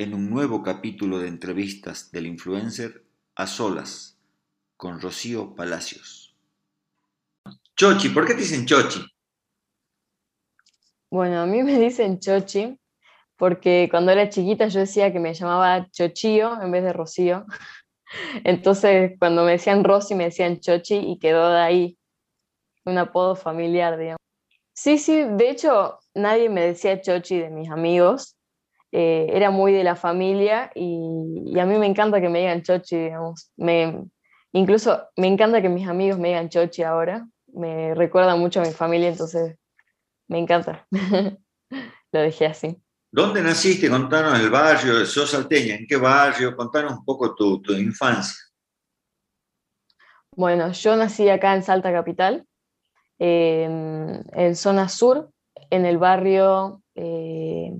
en un nuevo capítulo de entrevistas del influencer a solas con Rocío Palacios. Chochi, ¿por qué te dicen Chochi? Bueno, a mí me dicen Chochi porque cuando era chiquita yo decía que me llamaba Chochío en vez de Rocío. Entonces, cuando me decían Rosy, me decían Chochi y quedó de ahí un apodo familiar, digamos. Sí, sí, de hecho, nadie me decía Chochi de mis amigos. Eh, era muy de la familia y, a mí me encanta que me digan Chochi, digamos. Me, incluso me encanta que mis amigos me digan Chochi ahora. Me recuerda mucho a mi familia, entonces me encanta. Lo dejé así. ¿Dónde naciste? Contanos el barrio, sos salteña, ¿en qué barrio? Contanos un poco tu, tu infancia. Bueno, yo nací acá en Salta Capital, en zona sur, en el barrio eh,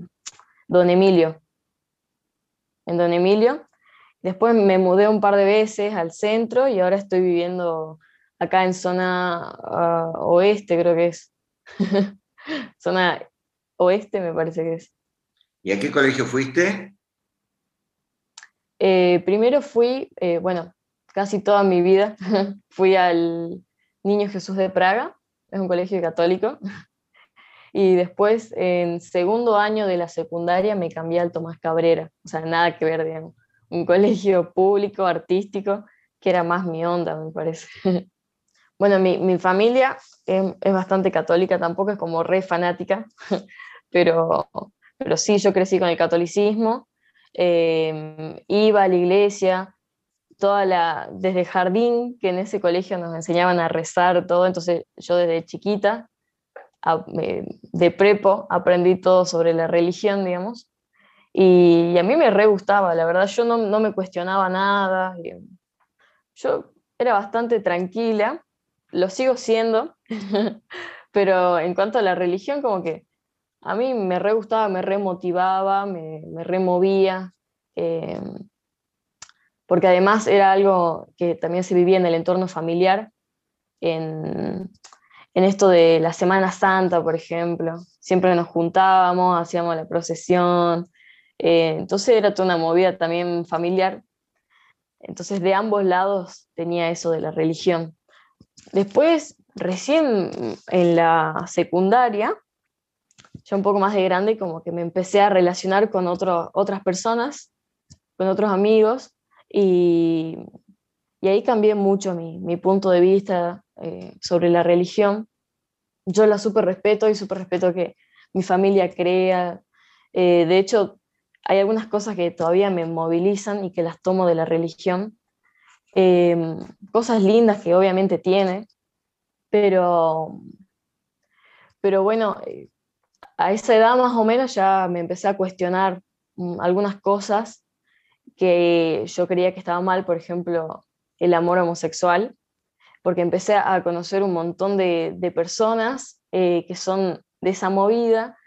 Don Emilio. En Don Emilio. Después me mudé un par de veces al centro y ahora estoy viviendo acá en zona ah, oeste, creo que es. zona oeste me parece que es. ¿Y a qué colegio fuiste? Eh, primero fui, eh, bueno, casi toda mi vida, fui al Niño Jesús de Praga, es un colegio católico. Y después, en segundo año de la secundaria, me cambié al Tomás Cabrera, o sea, nada que ver, digamos. Un colegio público, artístico, que era más mi onda, me parece. Bueno, mi, mi familia es, es, bastante católica, tampoco es como re fanática, pero, pero sí, yo crecí con el catolicismo, eh, iba a la iglesia, toda la, desde jardín, que en ese colegio nos enseñaban a rezar todo, entonces yo desde chiquita, de prepo, aprendí todo sobre la religión, digamos, y, a mí me re gustaba, la verdad, yo no, no me cuestionaba nada, yo era bastante tranquila, lo sigo siendo, pero en cuanto a la religión, como que a mí me re gustaba, me re motivaba, me, me removía. Eh, porque además era algo que también se vivía en el entorno familiar, en, esto de la Semana Santa, por ejemplo. Siempre nos juntábamos, hacíamos la procesión, eh, entonces era toda una movida también familiar. Entonces de ambos lados tenía eso de la religión. Después, recién en la secundaria, ya un poco más de grande, como que me empecé a relacionar con otras personas, con otros amigos, y, ahí cambié mucho mi, punto de vista eh, sobre la religión. Yo la súper respeto y súper respeto que mi familia crea. Eh, de hecho, hay algunas cosas que todavía me movilizan y que las tomo de la religión. Eh, cosas lindas que obviamente tiene, pero, pero bueno, a esa edad más o menos ya me empecé a cuestionar mm, algunas cosas que yo creía que estaba mal, por ejemplo, el amor homosexual, porque empecé a conocer un montón de, personas eh, que son de esa movida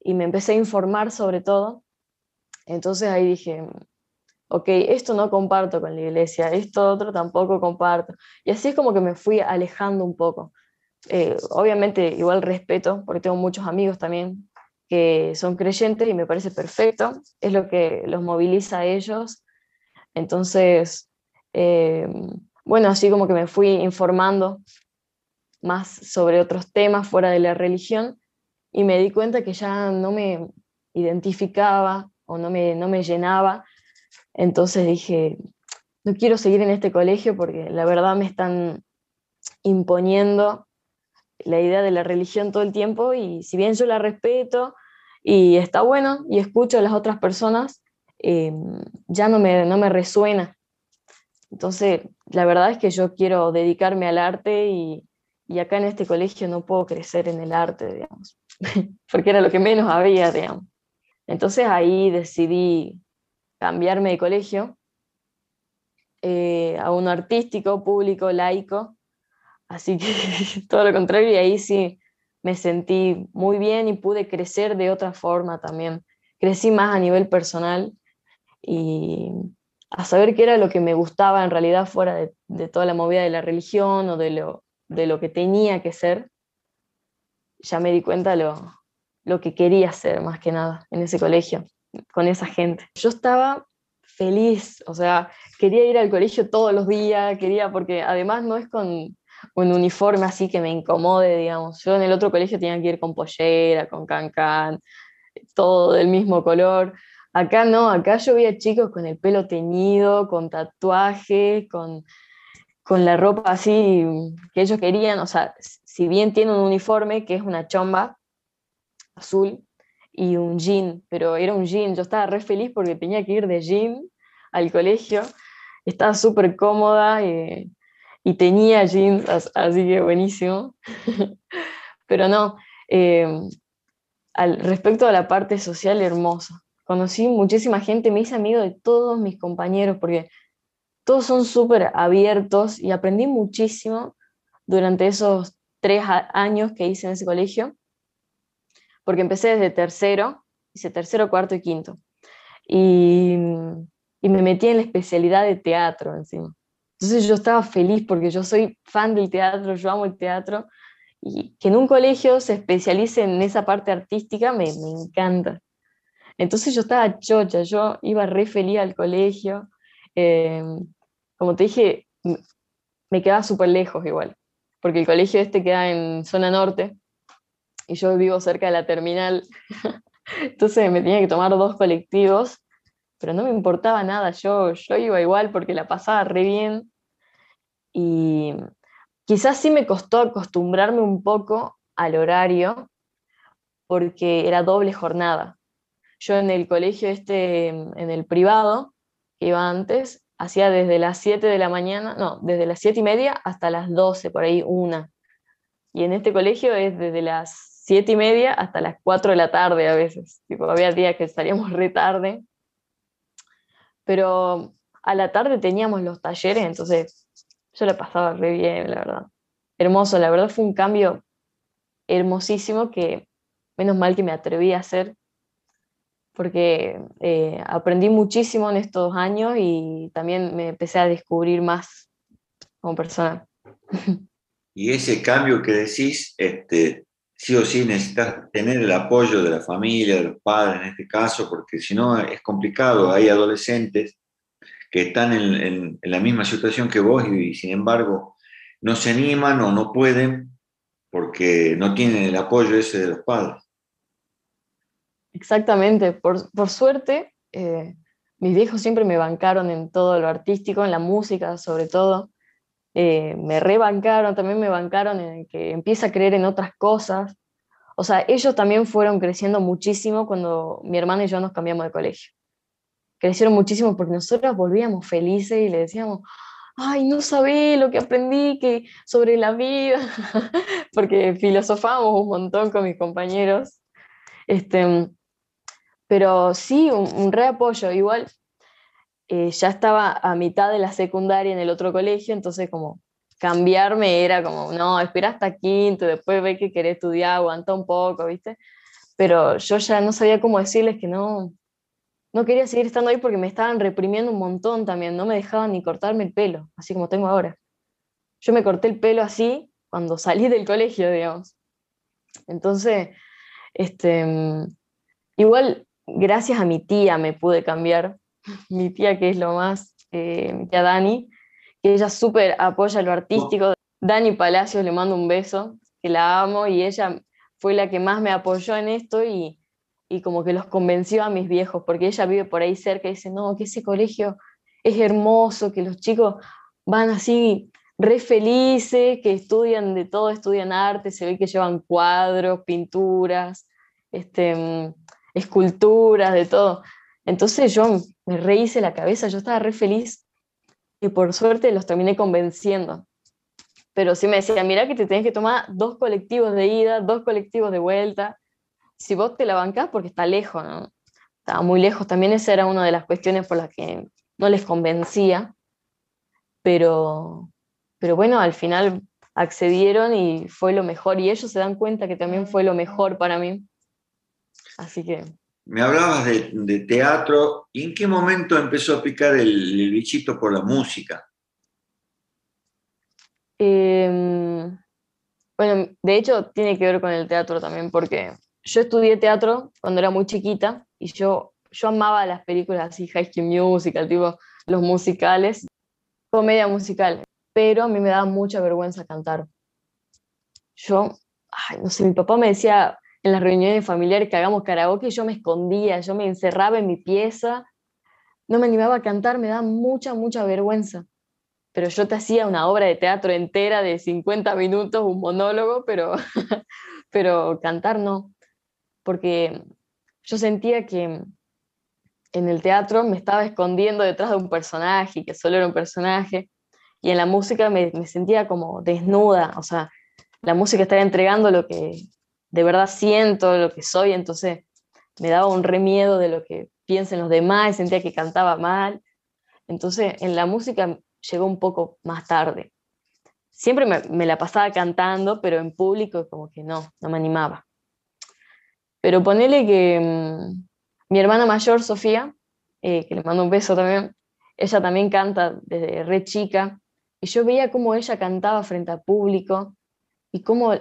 y me empecé a informar sobre todo. Entonces ahí dije, ok, esto no comparto con la iglesia, esto otro tampoco comparto. Y así es como que me fui alejando un poco. Eh, obviamente igual respeto, porque tengo muchos amigos también que son creyentes y me parece perfecto, es lo que los moviliza a ellos. Entonces, eh, bueno, así como que me fui informando más sobre otros temas fuera de la religión y me di cuenta que ya no me identificaba o no me, no me llenaba. Entonces dije, no quiero seguir en este colegio porque la verdad me están imponiendo la idea de la religión todo el tiempo y si bien yo la respeto y está bueno y escucho a las otras personas, eh, ya no me, no me resuena. Entonces, la verdad es que yo quiero dedicarme al arte y, y acá en este colegio no puedo crecer en el arte, digamos, porque era lo que menos había, digamos. Entonces ahí decidí cambiarme de colegio eh, a uno artístico, público, laico, Así que todo lo contrario, y ahí sí me sentí muy bien y pude crecer de otra forma también. Crecí más a nivel personal y a saber qué era lo que me gustaba en realidad fuera de, toda la movida de la religión o de lo, de lo que tenía que ser. Ya me di cuenta lo, lo que quería ser más que nada en ese colegio. con esa gente. Yo estaba feliz, o sea, quería ir al colegio todos los días, quería, porque además no es con un uniforme así que me incomode, digamos. Yo en el otro colegio tenía que ir con pollera, con cancán, todo del mismo color. Acá no, acá yo veía chicos con el pelo teñido, con tatuajes, con, con la ropa así que ellos querían, o sea, si bien tiene un uniforme que es una chomba azul y un jean, pero era un jean, yo estaba re feliz porque tenía que ir de jean al colegio, estaba súper cómoda eh, y tenía jeans, así que buenísimo. pero no, eh, al, respecto a la parte social, hermosa. Conocí muchísima gente, me hice amigo de todos mis compañeros porque todos son súper abiertos y aprendí muchísimo durante esos tres años que hice en ese colegio, porque empecé desde tercero, hice tercero, cuarto y quinto, y, y me metí en la especialidad de teatro encima. Entonces yo estaba feliz porque yo soy fan del teatro, yo amo el teatro, y que en un colegio se especialice en esa parte artística me, me encanta. Entonces yo estaba chocha, yo iba re feliz al colegio. Eh, como te dije, me quedaba súper lejos igual, porque el colegio este queda en zona norte y yo vivo cerca de la terminal. Entonces me tenía que tomar dos colectivos, pero no me importaba nada, yo, yo iba igual porque la pasaba re bien. Y quizás sí me costó acostumbrarme un poco al horario, porque era doble jornada. Yo en el colegio este, en el privado, que iba antes, hacía desde las 7 de la mañana, no, desde las 7 y media hasta las 12, por ahí una. Y en este colegio es desde las 7 y media hasta las 4 de la tarde a veces. Tipo, había días que salíamos re tarde. Pero a la tarde teníamos los talleres, entonces yo la pasaba re bien, la verdad. Hermoso, la verdad fue un cambio hermosísimo que menos mal que me atreví a hacer porque eh, aprendí muchísimo en estos años y también me empecé a descubrir más como persona. Y ese cambio que decís, este, sí o sí necesitas tener el apoyo de la familia, de los padres en este caso, porque si no es complicado. Hay adolescentes que están en, en, la misma situación que vos y, y sin embargo no se animan o no pueden porque no tienen el apoyo ese de los padres. Exactamente, por, por suerte, eh, mis viejos siempre me bancaron en todo lo artístico, en la música sobre todo. Eh, me rebancaron, también me bancaron en que empieza a creer en otras cosas. O sea, ellos también fueron creciendo muchísimo cuando mi hermana y yo nos cambiamos de colegio. Crecieron muchísimo porque nosotros volvíamos felices y le decíamos, ay, no sabía lo que aprendí que sobre la vida, porque filosofamos un montón con mis compañeros. Este, pero sí, un, un re apoyo. Igual eh, ya estaba a mitad de la secundaria en el otro colegio, entonces como cambiarme era como, no, espera hasta quinto, después ve que querés estudiar, aguanta un poco, ¿viste? Pero yo ya no sabía cómo decirles que no, no quería seguir estando ahí porque me estaban reprimiendo un montón también, no me dejaban ni cortarme el pelo, así como tengo ahora. Yo me corté el pelo así cuando salí del colegio, digamos. Entonces, este, igual gracias a mi tía me pude cambiar, mi tía que es lo más, eh, mi tía Dani, que ella súper apoya lo artístico. Dani Palacios le mando un beso, que la amo y ella fue la que más me apoyó en esto y, y como que los convenció a mis viejos, porque ella vive por ahí cerca y dice, no, que ese colegio es hermoso, que los chicos van así re felices, que estudian de todo, estudian arte, se ve que llevan cuadros, pinturas, este, esculturas, de todo. Entonces yo me rehice la cabeza, yo estaba re feliz y por suerte los terminé convenciendo. Pero sí me decía, mira que te tenés que tomar dos colectivos de ida, dos colectivos de vuelta. Si vos te la bancás, porque está lejos, ¿no? Estaba muy lejos. También esa era una de las cuestiones por las que no les convencía. Pero, pero bueno, al final accedieron y fue lo mejor. Y ellos se dan cuenta que también fue lo mejor para mí. Así que... Me hablabas de, teatro, ¿y en qué momento empezó a picar el, bichito por la música? Em, bueno, de hecho tiene que ver con el teatro también, porque yo estudié teatro cuando era muy chiquita y yo yo amaba las películas así, High School Musical, tipo los musicales, comedia musical, pero a mí me daba mucha vergüenza cantar. Yo, ay, no sé, mi papá me decía en las reuniones familiares que hagamos karaoke, yo me escondía, yo me encerraba en mi pieza, no me animaba a cantar, me daba mucha, mucha vergüenza. Pero yo te hacía una obra de teatro entera de 50 minutos, un monólogo, pero, pero cantar no, porque yo sentía que en el teatro me estaba escondiendo detrás de un personaje, que solo era un personaje, y en la música me, sentía como desnuda, o sea, la música estaba entregando lo que de verdad siento, lo que soy, entonces me daba un remiedo de lo que piensen los demás, sentía que cantaba mal. Entonces en la música llegó un poco más tarde. Siempre me, la pasaba cantando, pero en público como que no, no me animaba. Pero ponele que mm, mi hermana mayor, Sofía, eh, que le mando un beso también, ella también canta desde re chica, y yo veía cómo ella cantaba frente al público y cómo,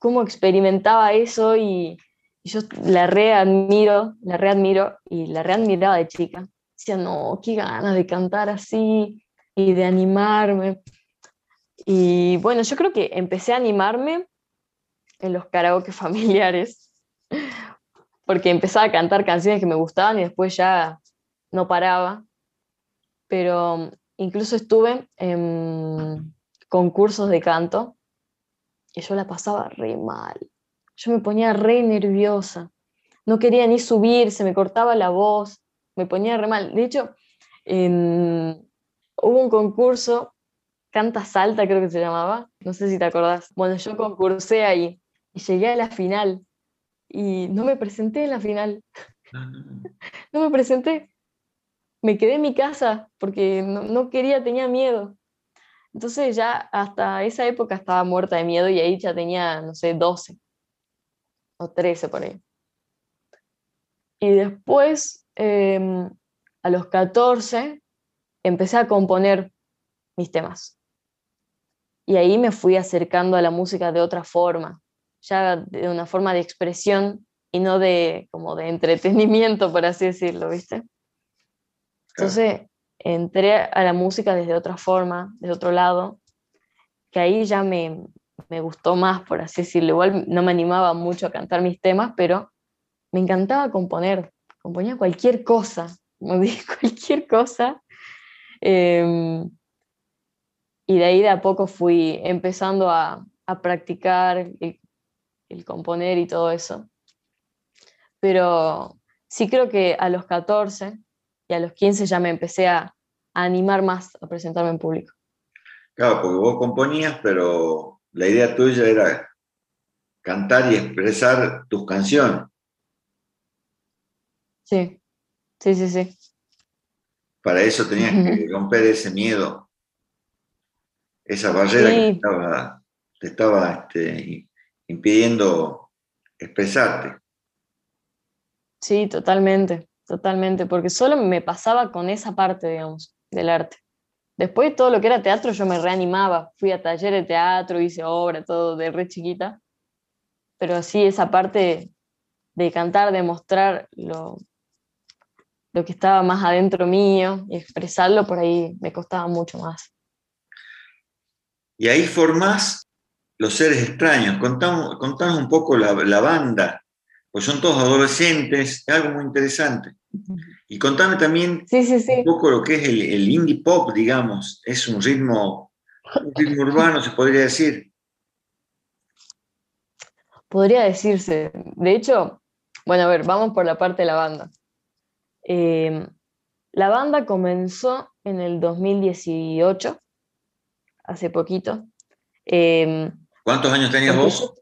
cómo experimentaba eso y, yo la readmiro, la readmiro y la readmiraba de chica. Decía, no, qué ganas de cantar así y de animarme. Y bueno, yo creo que empecé a animarme en los karaoke familiares, porque empezaba a cantar canciones que me gustaban y después ya no paraba. Pero incluso estuve en concursos de canto y yo la pasaba re mal. Yo me ponía re nerviosa. No quería ni subir, se me cortaba la voz, me ponía re mal. De hecho, hubo un concurso, Canta Salta creo que se llamaba, no sé si te acordás. Bueno, yo concursé ahí y llegué a la final y no me presenté en la final. no me presenté. Me quedé en mi casa porque no, quería, tenía miedo. Entonces ya hasta esa época estaba muerta de miedo y ahí ya tenía, no sé, 12 o 13 por ahí. Y después, em, a los 14, empecé a componer mis temas. Y ahí me fui acercando a la música de otra forma ya de una forma de expresión y no de como de entretenimiento, por así decirlo, ¿viste? Entonces entré a la música desde otra forma, desde otro lado, que ahí ya me, me gustó más, por así decirlo. Igual no me animaba mucho a cantar mis temas, pero me encantaba componer, componía cualquier cosa, cualquier cosa. Em, y de ahí de a poco fui empezando a, a practicar el componer y todo eso. Pero sí creo que a los 14 y a los 15 ya me empecé a, animar más a presentarme en público. Claro, porque vos componías, pero la idea tuya era cantar y expresar tus canciones. Sí, sí, sí, sí. Para eso tenías que romper ese miedo, esa barrera que estaba, te estaba este, impidiendo expresarte. Sí, totalmente, totalmente, porque solo me pasaba con esa parte, digamos, del arte. Después todo lo que era teatro yo me reanimaba, fui a taller de teatro, hice obra, todo de re chiquita, pero así esa parte de cantar, de mostrar lo, lo que estaba más adentro mío y expresarlo por ahí me costaba mucho más. Y ahí formás los seres extraños. Contanos, un poco la, banda, pues son todos adolescentes, es algo muy interesante. Y contame también un poco lo que es el, indie pop, digamos, es un ritmo, un ritmo urbano, se podría decir. Podría decirse. De hecho, bueno, a ver, vamos por la parte de la banda. Eh, la banda comenzó en el 2018, hace poquito. Eh, ¿Cuántos años tenías vos?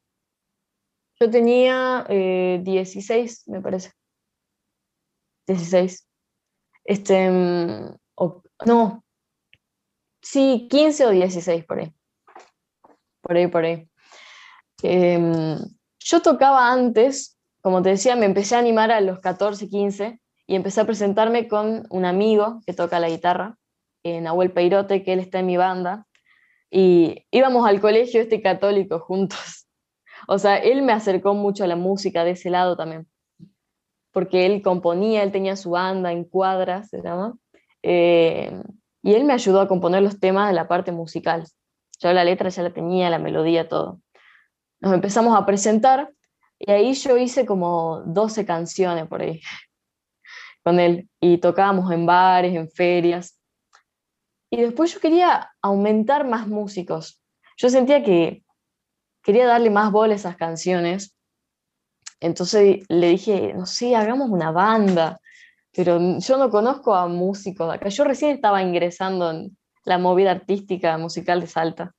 Yo tenía 16, eh, me parece. 16. Este, mm, no, sí, 15 o 16 por ahí. Por ahí, por ahí. Em, yo tocaba antes, como te decía, me empecé a animar a los 14, 15 y empecé a presentarme con un amigo que toca la guitarra, eh, Nahuel Peirote, que él está en mi banda, y íbamos al colegio este católico juntos. O sea, él me acercó mucho a la música de ese lado también. porque él componía, él tenía su banda en cuadras, se llama, eh, y él me ayudó a componer los temas de la parte musical. Yo la letra ya la tenía, la melodía, todo. Nos empezamos a presentar y ahí yo hice como 12 canciones por ahí con él y tocábamos en bares, en ferias. Y después yo quería aumentar más músicos. Yo sentía que quería darle más bola a esas canciones. Entonces le dije, no sé, hagamos una banda, pero yo no conozco a músicos acá. Yo recién estaba ingresando en la movida artística musical de Salta.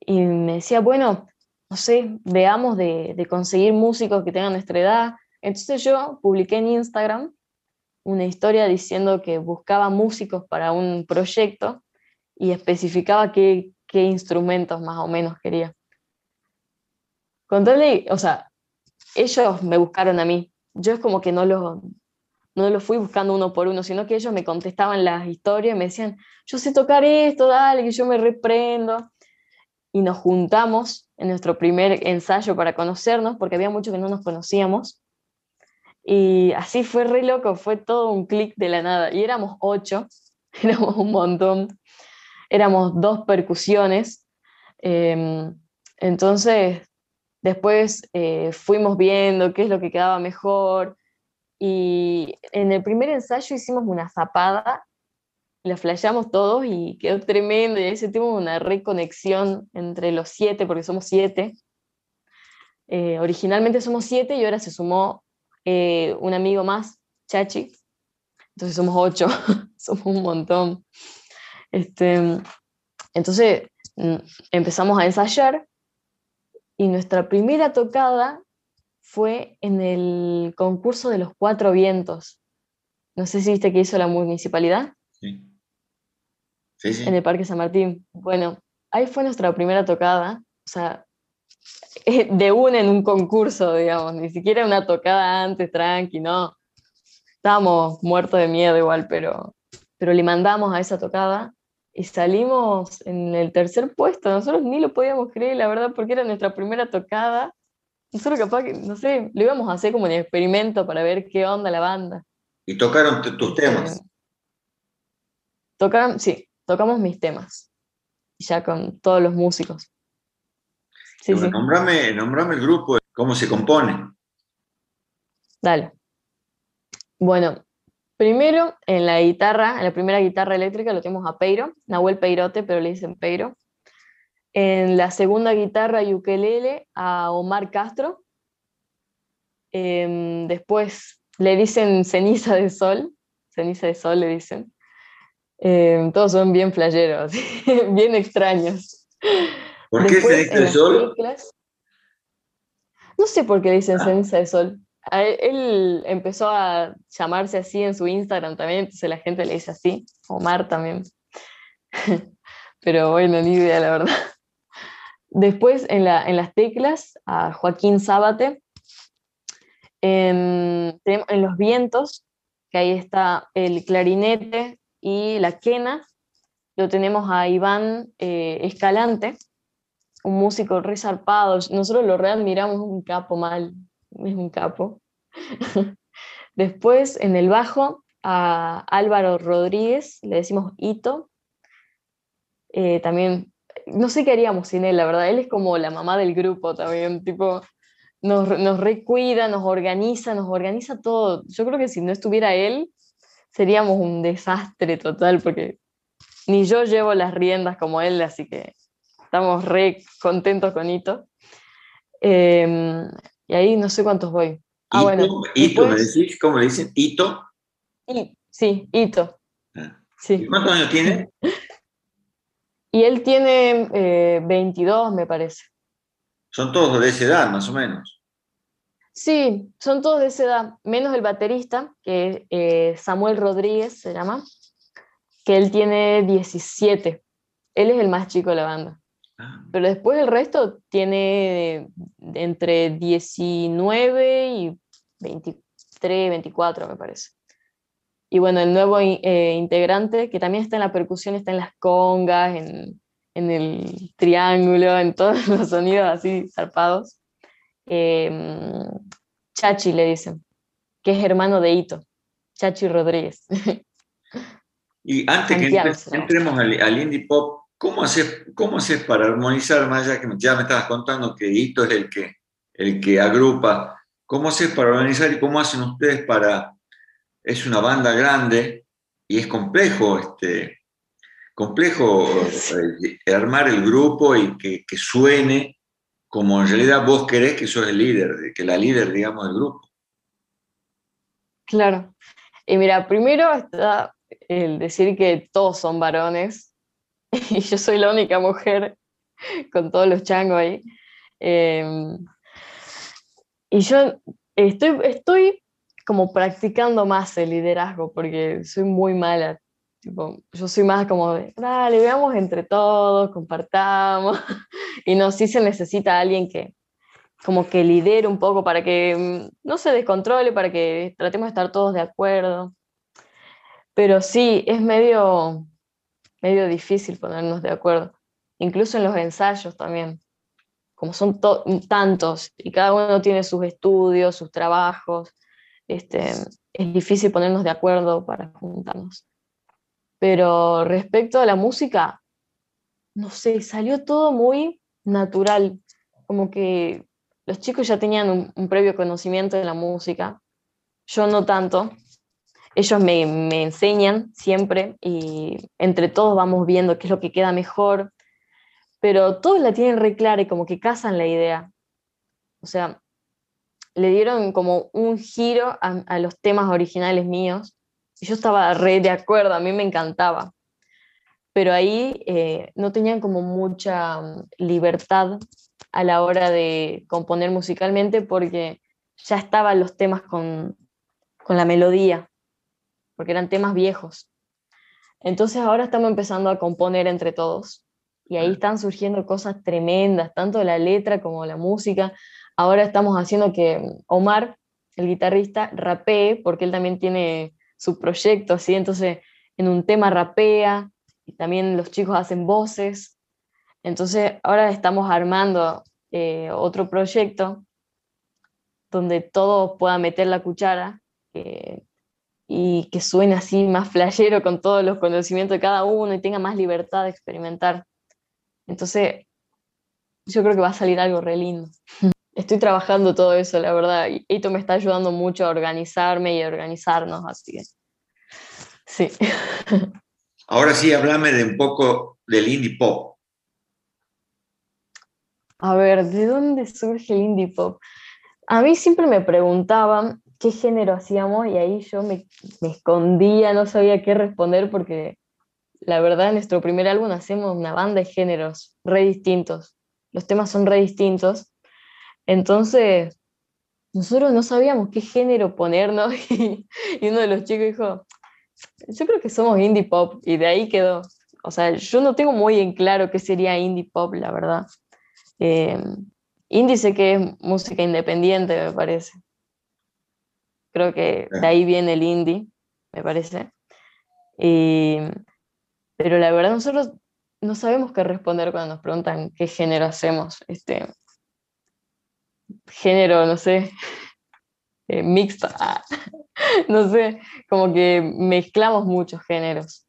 Y me decía, bueno, no sé, veamos de, de conseguir músicos que tengan nuestra edad. Entonces yo publiqué en Instagram una historia diciendo que buscaba músicos para un proyecto y especificaba qué, qué instrumentos más o menos quería. Contarle, o sea, ellos me buscaron a mí. Yo es como que no lo, no lo fui buscando uno por uno, sino que ellos me contestaban las historias me decían, yo sé tocar esto, dale, que yo me reprendo. Y nos juntamos en nuestro primer ensayo para conocernos, porque había mucho que no nos conocíamos. Y así fue re loco, fue todo un clic de la nada. Y éramos ocho, éramos un montón. Éramos dos percusiones. Em, entonces, después eh, fuimos viendo qué es lo que quedaba mejor. Y en el primer ensayo hicimos una zapada, la flasheamos todos y quedó tremendo. Y ahí sentimos una reconexión entre los siete, porque somos siete. Eh, originalmente somos siete y ahora se sumó eh, un amigo más, Chachi. Entonces somos ocho, somos un montón. Este, entonces mm, empezamos a ensayar y nuestra primera tocada fue en el concurso de los cuatro vientos. No sé si viste que hizo la municipalidad. Sí. Sí, sí. En el Parque San Martín. Bueno, ahí fue nuestra primera tocada. O sea, de una en un concurso, digamos, ni siquiera una tocada antes, tranqui, no. Estábamos muertos de miedo igual, pero, pero le mandamos a esa tocada y salimos en el tercer puesto. Nosotros ni lo podíamos creer, la verdad, porque era nuestra primera tocada. Nosotros capaz que, no sé, lo íbamos a hacer como un experimento para ver qué onda la banda. ¿Y tocaron tus temas? Tocaron, sí, tocamos mis temas. Ya con todos los músicos. Sí, Nombrame, el grupo, cómo se compone. Dale. Bueno, primero en la guitarra, en la primera guitarra eléctrica lo tenemos a Peiro, Nahuel Peirote, pero le dicen Peiro. En la segunda guitarra y ukelele a Omar Castro. Em, después le dicen ceniza de sol, ceniza de sol le dicen. Em, todos son bien flayeros, bien extraños. ¿Por qué ceniza de sol? no sé por qué le dicen ah. ceniza de sol. Él, empezó a llamarse así en su Instagram también, entonces la gente le dice así. Omar también. Pero bueno, ni idea, la verdad. Después en, las teclas, a Joaquín Zábate. En, en los vientos, que ahí está el clarinete y la quena, lo tenemos a Iván eh, Escalante un músico resarpado. Nosotros lo readmiramos, un capo mal, es un capo. Después, en el bajo, a Álvaro Rodríguez, le decimos Ito. Eh, también, no sé qué haríamos sin él, la verdad. Él es como la mamá del grupo también, tipo, nos, nos recuida, nos organiza, nos organiza todo. Yo creo que si no estuviera él, seríamos un desastre total, porque ni yo llevo las riendas como él, así que estamos re contentos con Ito. Em, y ahí no sé cuántos voy. Ah, bueno. Ito, ¿me decís? ¿Cómo le dicen? ¿Ito? sí, Ito. Ah. Sí. ¿Cuántos años tiene? Y él tiene 22, eh, me parece. Son todos de esa edad, más o menos. Sí, son todos de esa edad, menos el baterista, que es eh, Samuel Rodríguez se llama, que él tiene 17. Él es el más chico de la banda. Ah. Pero después el resto tiene entre 19 y 23, 24, me parece. Y bueno, el nuevo eh, integrante, que también está en la percusión, está en las congas, en, el triángulo, en todos los sonidos así zarpados. Em, Chachi le dicen, que es hermano de Ito, Chachi Rodríguez. Y antes que entremos al, indie pop, ¿cómo haces, ¿cómo haces para armonizar, más que ya me estabas contando que Ito es el que, el que agrupa, ¿cómo haces para organizar y cómo hacen ustedes para, es una banda grande y es complejo, este, complejo eh, armar el grupo y que, que suene como en realidad vos querés que sos el líder, que la líder, digamos, del grupo. Claro. Y mira, primero está el decir que todos son varones y yo soy la única mujer con todos los changos ahí. Em, y yo estoy, estoy como practicando más el liderazgo porque soy muy mala. Tipo, yo soy más como de, dale, veamos entre todos, compartamos. Y no, sí se necesita alguien que como que lidere un poco para que mm, no se descontrole, para que tratemos de estar todos de acuerdo. Pero sí, es medio, medio difícil ponernos de acuerdo, incluso en los ensayos también, como son tantos y cada uno tiene sus estudios, sus trabajos, este, es difícil ponernos de acuerdo para juntarnos. Pero respecto a la música, no sé, salió todo muy natural, como que los chicos ya tenían un, un previo conocimiento de la música, yo no tanto, ellos me, enseñan siempre y entre todos vamos viendo qué es lo que queda mejor, pero todos la tienen re clara y como que casan la idea. O sea, le dieron como un giro a, los temas originales míos y yo estaba re de acuerdo, a mí me encantaba. Pero ahí eh, no tenían como mucha mm, libertad a la hora de componer musicalmente porque ya estaban los temas con, con la melodía porque eran temas viejos. Entonces ahora estamos empezando a componer entre todos y ahí están surgiendo cosas tremendas, tanto la letra como la música. Ahora estamos haciendo que Omar, el guitarrista, rapee, porque él también tiene su proyecto, así, entonces en un tema rapea y también los chicos hacen voces. Entonces ahora estamos armando eh, otro proyecto donde todos puedan meter la cuchara, y que suene así más flashero con todos los conocimientos de cada uno y tenga más libertad de experimentar. Entonces, yo creo que va a salir algo re lindo. Estoy trabajando todo eso, la verdad, y esto me está ayudando mucho a organizarme y a organizarnos, así que sí. Ahora sí, háblame de un poco del indie pop. A ver, ¿de dónde surge el indie pop? A mí siempre me preguntaban qué género hacíamos y ahí yo me, escondía, no sabía qué responder porque la verdad en nuestro primer álbum hacemos una banda de géneros re distintos. Los temas son re distintos. Entonces, nosotros no sabíamos qué género ponernos y, uno de los chicos dijo, yo creo que somos indie pop y de ahí quedó. O sea, yo no tengo muy en claro qué sería indie pop, la verdad. Eh, indie que es música independiente, me parece. Creo que de ahí viene el indie, me parece. pero la verdad nosotros no sabemos qué responder cuando nos preguntan qué género hacemos. Este, género, no sé, eh, mixto, ah, no sé, como que mezclamos muchos géneros.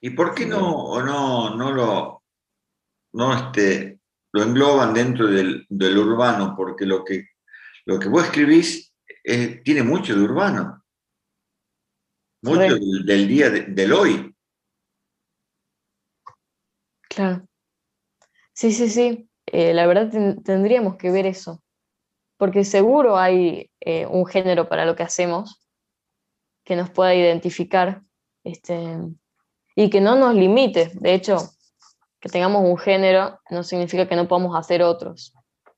¿Y por qué no, no, no lo, no este, lo engloban dentro del, del, urbano? Porque lo que, lo que vos escribís tiene mucho de urbano, mucho del, día del hoy. Claro. Sí, sí, sí. Eh, la verdad tendríamos que ver eso, porque seguro hay eh, un género para lo que hacemos que nos pueda identificar este, y que no nos limite. De hecho, que tengamos un género no significa que no podamos hacer otros.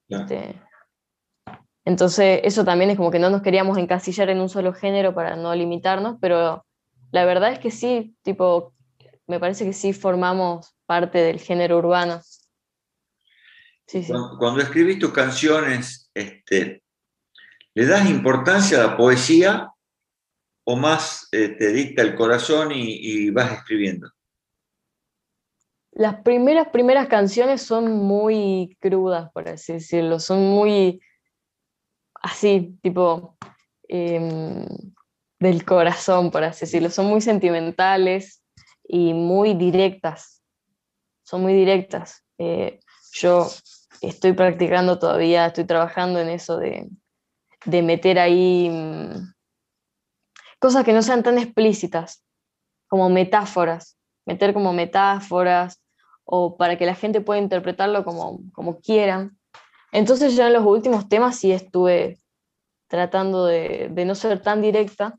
Este, entonces, eso también es como que no nos queríamos encasillar en un solo género para no limitarnos, pero la verdad es que sí, tipo, me parece que sí formamos parte del género urbano. Cuando, escribís tus canciones, este, ¿le das importancia a la poesía o más eh, te dicta el corazón y, y vas escribiendo? Las primeras, primeras canciones son muy crudas, por así decirlo, son muy así, tipo, em, del corazón, por así decirlo. Son muy sentimentales y muy directas. Son muy directas. Eh, yo estoy practicando todavía, estoy trabajando en eso de, de meter ahí mm, cosas que no sean tan explícitas, como metáforas, meter como metáforas o para que la gente pueda interpretarlo como, como quieran. Entonces ya en los últimos temas sí estuve tratando de, no ser tan directa,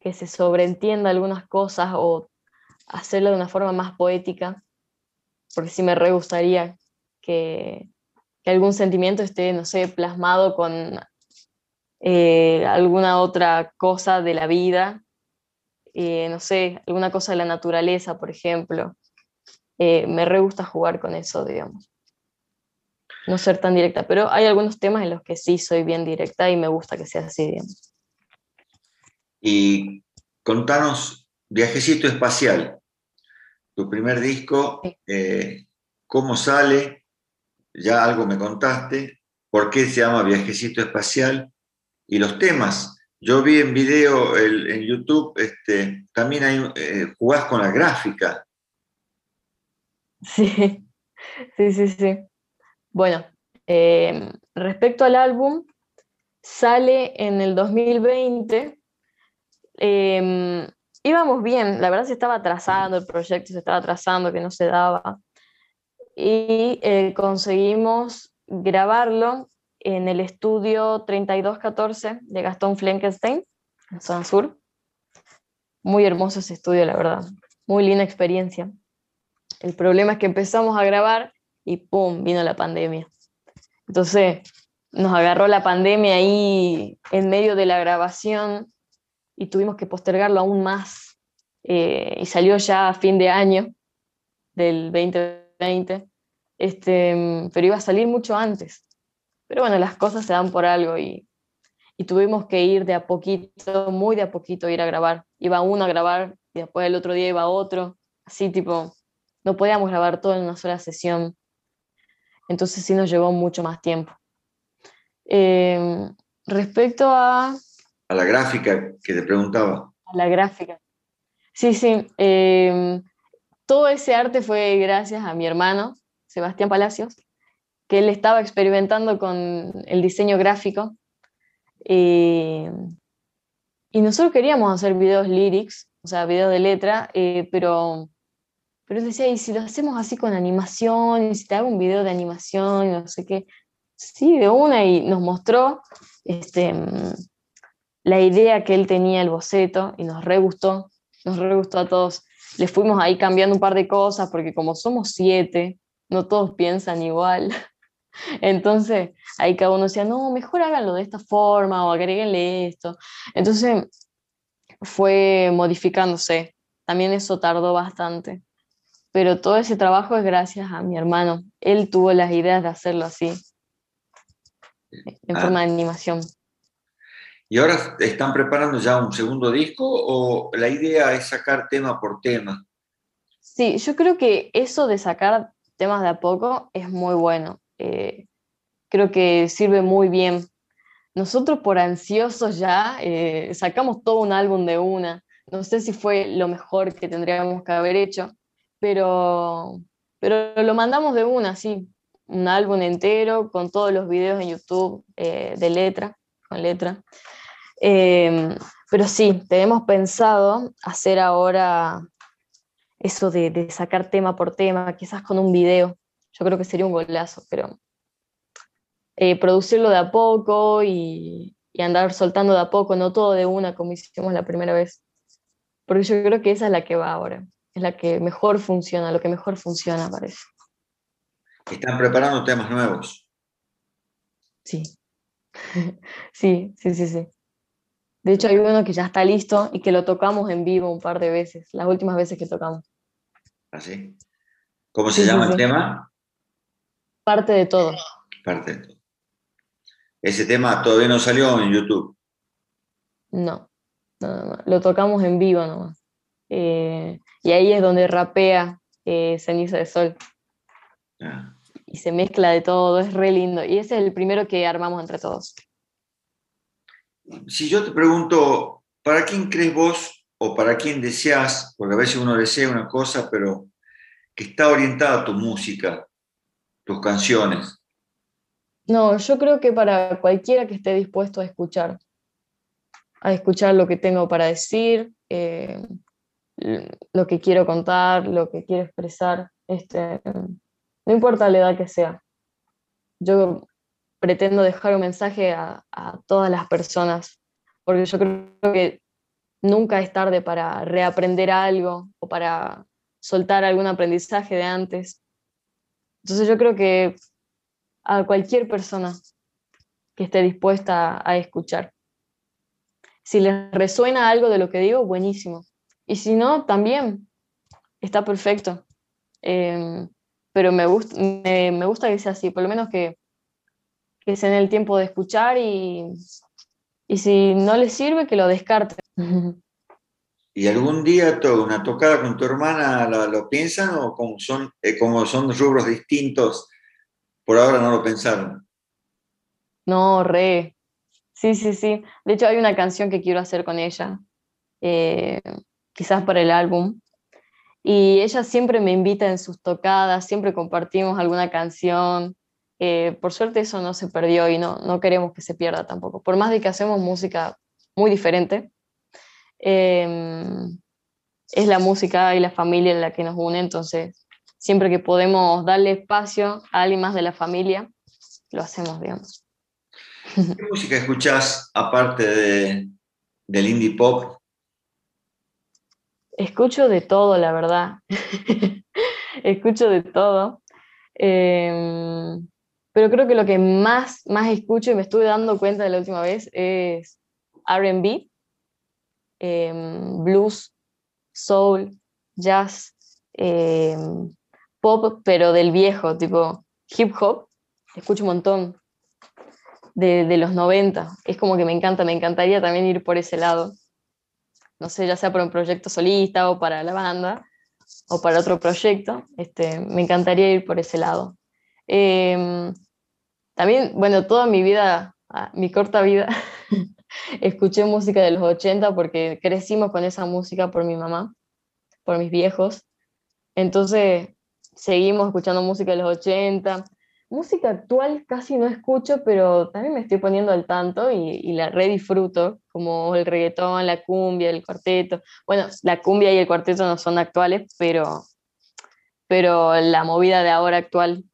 que se sobreentienda algunas cosas o hacerlo de una forma más poética, porque sí me re gustaría que, que algún sentimiento esté, no sé, plasmado con eh, alguna otra cosa de la vida, eh, no sé, alguna cosa de la naturaleza, por ejemplo. Eh, me re gusta jugar con eso, digamos. No ser tan directa, pero hay algunos temas en los que sí soy bien directa y me gusta que sea así, digamos. Y contanos, Viajecito Espacial, tu primer disco, ¿cómo sale? Ya algo me contaste, ¿por qué se llama Viajecito Espacial? y los temas. Yo vi en video en YouTube, este, también hay, eh, jugás con la gráfica. Sí, sí, sí, sí. Bueno, em, respecto al álbum, sale en el 2020. Em, íbamos bien, la verdad se estaba atrasando, el proyecto se estaba atrasando, que no se daba. Y eh, conseguimos grabarlo en el estudio 3214 de Gastón Flenkenstein, en Zona Sur. Muy hermoso ese estudio, la verdad. Muy linda experiencia. El problema es que empezamos a grabar y ¡pum! vino la pandemia. Entonces nos agarró la pandemia ahí en medio de la grabación y tuvimos que postergarlo aún más. Eh, y salió ya a fin de año del 2020, este, pero iba a salir mucho antes. Pero bueno, las cosas se dan por algo y, tuvimos que ir de a poquito, muy de a poquito, ir a grabar. Iba uno a grabar y después el otro día iba otro. Así tipo, no podíamos grabar todo en una sola sesión. Entonces sí nos llevó mucho más tiempo. Em, respecto a... A la gráfica que te preguntaba. A la gráfica. Sí, sí. Em, todo ese arte fue gracias a mi hermano, Sebastián Palacios, que él estaba experimentando con el diseño gráfico. Eh, y nosotros queríamos hacer videos lyrics, o sea, videos de letra, eh, pero, pero él decía, ¿y si lo hacemos así con animación? ¿Y si te hago un video de animación? No sé qué. Sí, de una, y nos mostró este, la idea que él tenía, el boceto, y nos re gustó, nos re gustó a todos. Le fuimos ahí cambiando un par de cosas, porque como somos siete, no todos piensan igual. Entonces, ahí cada uno decía, no, mejor háganlo de esta forma o agréguenle esto. Entonces, fue modificándose. También eso tardó bastante. Pero todo ese trabajo es gracias a mi hermano. Él tuvo las ideas de hacerlo así, en forma de ah. animación. ¿Y ahora están preparando ya un segundo disco o la idea es sacar tema por tema? Sí, yo creo que eso de sacar temas de a poco es muy bueno. Eh, creo que sirve muy bien. Nosotros por ansiosos ya eh, sacamos todo un álbum de una. No sé si fue lo mejor que tendríamos que haber hecho, pero, pero lo mandamos de una, sí. Un álbum entero con todos los videos en YouTube eh, de letra, con letra. Em, pero sí, tenemos pensado hacer ahora eso de, sacar tema por tema, quizás con un video yo creo que sería un golazo, pero eh, producirlo de a poco y, andar soltando de a poco, no todo de una como hicimos la primera vez. Porque yo creo que esa es la que va ahora, es la que mejor funciona, lo que mejor funciona, parece. ¿Están preparando temas nuevos? Sí. sí, sí, sí, sí. De hecho, hay uno que ya está listo y que lo tocamos en vivo un par de veces, las últimas veces que tocamos. ¿Así? ¿Ah, ¿Cómo se llama el tema? Parte de todo. Parte de todo. Ese tema todavía no salió en YouTube. No, no, no, lo tocamos en vivo nomás. Eh, y ahí es donde rapea eh, Ceniza de Sol. Ah. Y se mezcla de todo, es re lindo. Y ese es el primero que armamos entre todos. si yo te pregunto, ¿para quién crees vos o para quién deseas? Porque a veces uno desea una cosa, pero que está orientada a tu música, tus canciones. No, yo creo que para cualquiera que esté dispuesto a escuchar, a escuchar lo que tengo para decir, eh, lo que quiero contar, lo que quiero expresar, este, no importa la edad que sea. Yo pretendo dejar un mensaje a, todas las personas, porque yo creo que nunca es tarde para reaprender algo o para soltar algún aprendizaje de antes. Entonces yo creo que a cualquier persona que esté dispuesta a, escuchar. Si les resuena algo de lo que digo, buenísimo. Y si no, también está perfecto. Em, pero me, gusta me, gusta que sea así, por lo menos que, que se den el tiempo de escuchar y, y si no les sirve, que lo descarten. ¿Y algún día una tocada con tu hermana lo, piensan o como son, eh, como son rubros distintos, por ahora no lo pensaron? No, re. Sí, sí, sí. De hecho, hay una canción que quiero hacer con ella, eh, quizás para el álbum, y ella siempre me invita en sus tocadas, siempre compartimos alguna canción. Eh, por suerte eso no se perdió y no, no queremos que se pierda tampoco. Por más de que hacemos música muy diferente, em, es la música y la familia la que nos une, entonces siempre que podemos darle espacio a alguien más de la familia, lo hacemos, digamos. ¿Qué música escuchás aparte de, del indie pop Escucho de todo, la verdad. escucho de todo. Em, pero creo que lo que más, más escucho y me estuve dando cuenta de la última vez es RB, em, blues, soul, jazz, em, pop, pero del viejo, tipo hip hop. Escucho un montón de, de los 90. Es como que me encanta, me encantaría también ir por ese lado no sé, ya sea para un proyecto solista o para la banda o para otro proyecto, este, me encantaría ir por ese lado. Em, también, bueno, toda mi vida, mi corta vida, escuché música de los 80 porque crecimos con esa música por mi mamá, por mis viejos. Entonces, seguimos escuchando música de los 80. Música actual casi no escucho, pero también me estoy poniendo al tanto y, la re disfruto, como el reggaetón, la cumbia, el cuarteto. Bueno, la cumbia y el cuarteto no son actuales, pero, pero la movida de ahora actual,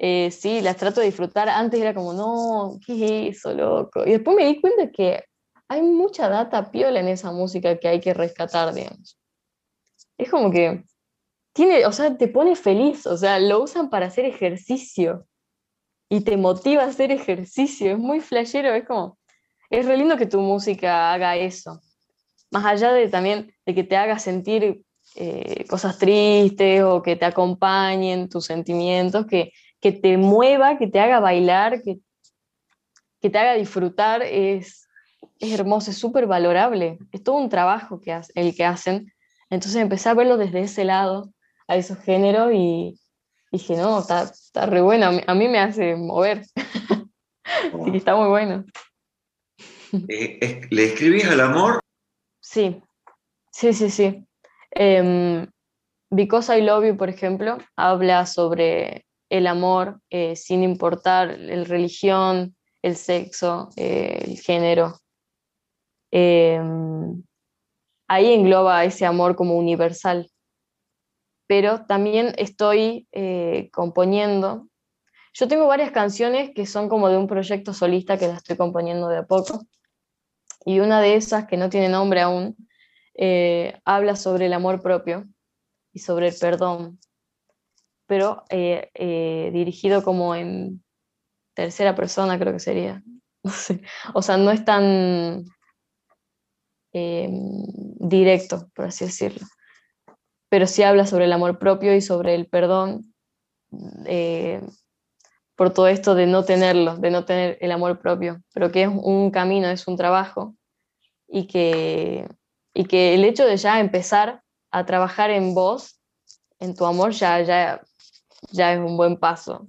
eh, sí, las trato de disfrutar. Antes era como, no, ¿qué es eso, loco? Y después me di cuenta que hay mucha data piola en esa música que hay que rescatar, digamos. Es como que tiene, o sea, te pone feliz, o sea, lo usan para hacer ejercicio y te motiva a hacer ejercicio, es muy flashero, es como, es re lindo que tu música haga eso, más allá de también de que te haga sentir eh, cosas tristes o que te acompañen tus sentimientos, que, que te mueva, que te haga bailar, que, que te haga disfrutar, es, es hermoso, es súper valorable, es todo un trabajo que el que hacen. Entonces empecé a verlo desde ese lado a esos géneros y dije, no, está, está re bueno, a mí, me hace mover. Así que está muy bueno. Eh, ¿Le escribís al amor? Sí, sí, sí, sí. Eh, Because I Love You, por ejemplo, habla sobre el amor eh, sin importar la religión, el sexo, eh, el género. Em, ahí engloba ese amor como universal pero también estoy eh, componiendo. Yo tengo varias canciones que son como de un proyecto solista que las estoy componiendo de a poco. Y una de esas, que no tiene nombre aún, eh, habla sobre el amor propio y sobre el perdón, pero eh, dirigido como en tercera persona, creo que sería. O sea, no es tan directo, por así decirlo pero sí habla sobre el amor propio y sobre el perdón eh, por todo esto de no tenerlo, de no tener el amor propio, pero que es un camino, es un trabajo y que, y que el hecho de ya empezar a trabajar en vos, en tu amor, ya, ya, ya es un buen paso.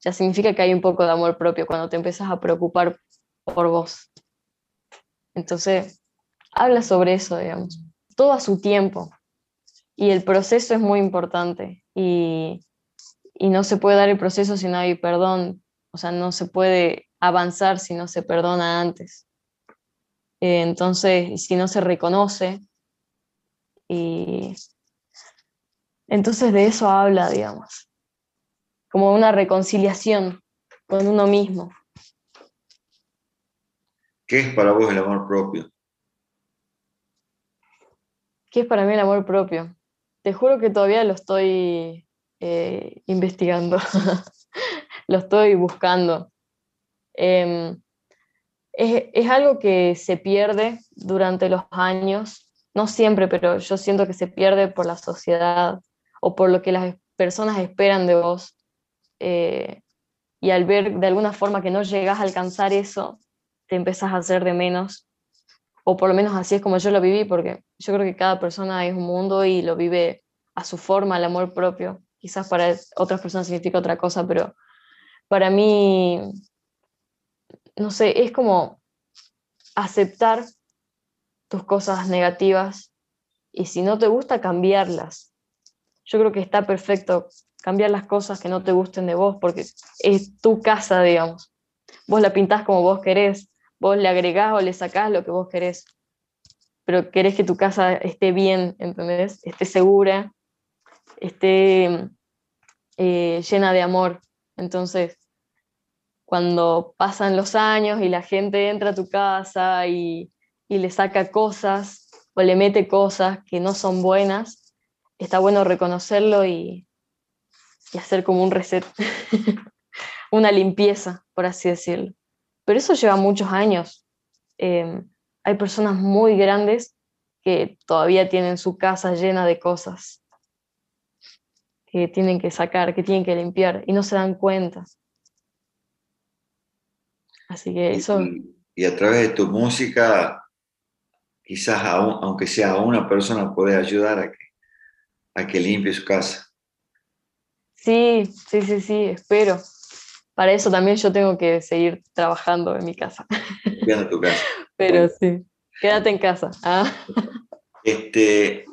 Ya significa que hay un poco de amor propio cuando te empiezas a preocupar por vos. Entonces, habla sobre eso, digamos, todo a su tiempo. Y el proceso es muy importante y, no se puede dar el proceso si no hay perdón, o sea, no se puede avanzar si no se perdona antes. Eh, entonces, si no se reconoce, y entonces de eso habla, digamos, como una reconciliación con uno mismo. ¿Qué es para vos el amor propio? ¿Qué es para mí el amor propio? Te juro que todavía lo estoy eh, investigando, lo estoy buscando. Em, es, algo que se pierde durante los años, no siempre, pero yo siento que se pierde por la sociedad o por lo que las personas esperan de vos. Eh, y al ver de alguna forma que no llegas a alcanzar eso, te empezás a hacer de menos, o por lo menos así es como yo lo viví, porque yo creo que cada persona es un mundo y lo vive a su forma, el amor propio. Quizás para otras personas significa otra cosa, pero para mí, no sé, es como aceptar tus cosas negativas y si no te gusta, cambiarlas. Yo creo que está perfecto cambiar las cosas que no te gusten de vos porque es tu casa, digamos. Vos la pintás como vos querés, vos le agregás o le sacás lo que vos querés, pero querés que tu casa esté bien, ¿entendés? Esté segura, esté eh, llena de amor. Entonces, cuando pasan los años y la gente entra a tu casa y, y le saca cosas o le mete cosas que no son buenas, está bueno reconocerlo y, y hacer como un reset, una limpieza, por así decirlo. Pero eso lleva muchos años. Em, hay personas muy grandes que todavía tienen su casa llena de cosas que tienen que sacar, que tienen que limpiar y no se dan cuenta. Así que eso... Y, a través de tu música, quizás aunque sea a una persona, puede ayudar a que, a que limpie su casa. Sí, sí, sí, sí, espero para eso también yo tengo que seguir trabajando en mi casa. en tu casa. Pero sí, quédate en casa. Ah. Este,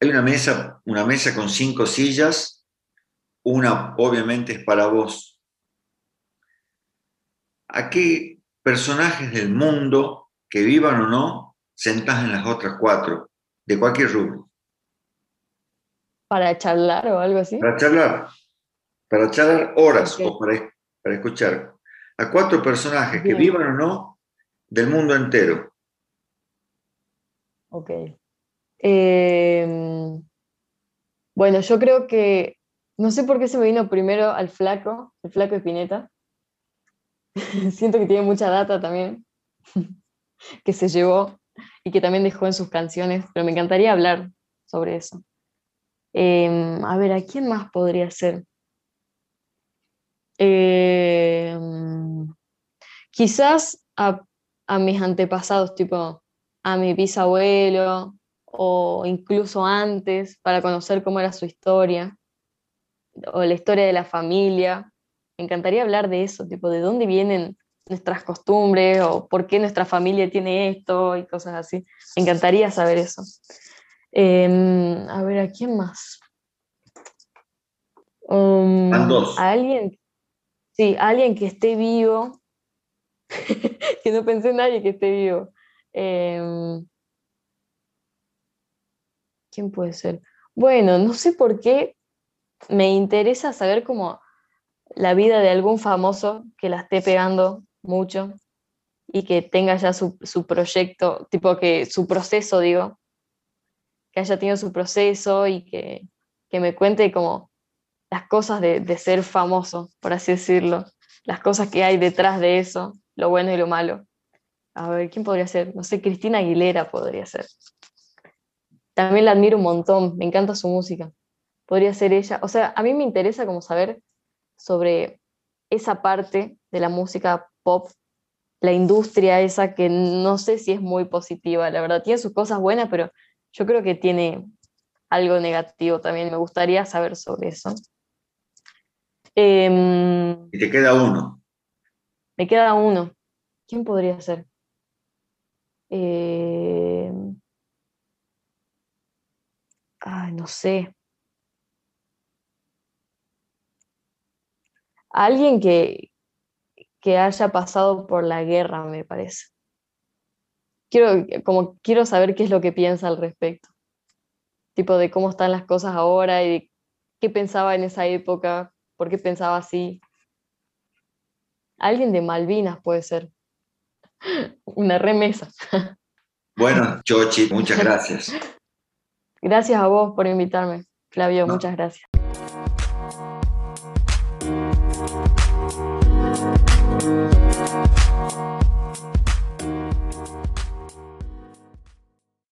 hay una mesa, una mesa con cinco sillas, una obviamente es para vos. ¿A qué personajes del mundo, que vivan o no, sentás en las otras cuatro, de cualquier rubro? ¿Para charlar o algo así? Para charlar para charlar horas o para, para, escuchar a cuatro personajes que vivan o no del mundo entero. Ok. Em, bueno, yo creo que, no sé por qué se me vino primero al flaco, el flaco Espineta. Siento que tiene mucha data también, que se llevó y que también dejó en sus canciones, pero me encantaría hablar sobre eso. Em, a ver, ¿a quién más podría ser? Eh, quizás a, mis antepasados, tipo a mi bisabuelo o incluso antes, para conocer cómo era su historia o la historia de la familia. Me encantaría hablar de eso, tipo de dónde vienen nuestras costumbres o por qué nuestra familia tiene esto y cosas así. Me encantaría saber eso. Em, a ver, ¿a quién más? Um, a alguien Sí, alguien que esté vivo, que no pensé en nadie que esté vivo. Em, ¿Quién puede ser? Bueno, no sé por qué me interesa saber cómo la vida de algún famoso que la esté pegando mucho y que tenga ya su, su proyecto, tipo que su proceso, digo, que haya tenido su proceso y que, que me cuente como las cosas de, ser famoso, por así decirlo, las cosas que hay detrás de eso, lo bueno y lo malo. A ver, ¿quién podría ser? No sé, Cristina Aguilera podría ser. También la admiro un montón, me encanta su música. Podría ser ella. O sea, a mí me interesa como saber sobre esa parte de la música pop, la industria esa que no sé si es muy positiva, la verdad. Tiene sus cosas buenas, pero yo creo que tiene algo negativo también. Me gustaría saber sobre eso. Em, y te queda uno. Me queda uno. ¿quién podría ser? Eh, ay, no sé. Alguien que, que haya pasado por la guerra, me parece. Quiero, como, quiero saber qué es lo que piensa al respecto. Tipo de cómo están las cosas ahora y qué pensaba en esa época, por qué pensaba así. Alguien de Malvinas puede ser. Una remesa. Bueno, Chochi, muchas gracias. Gracias a vos por invitarme, Flavio, muchas gracias.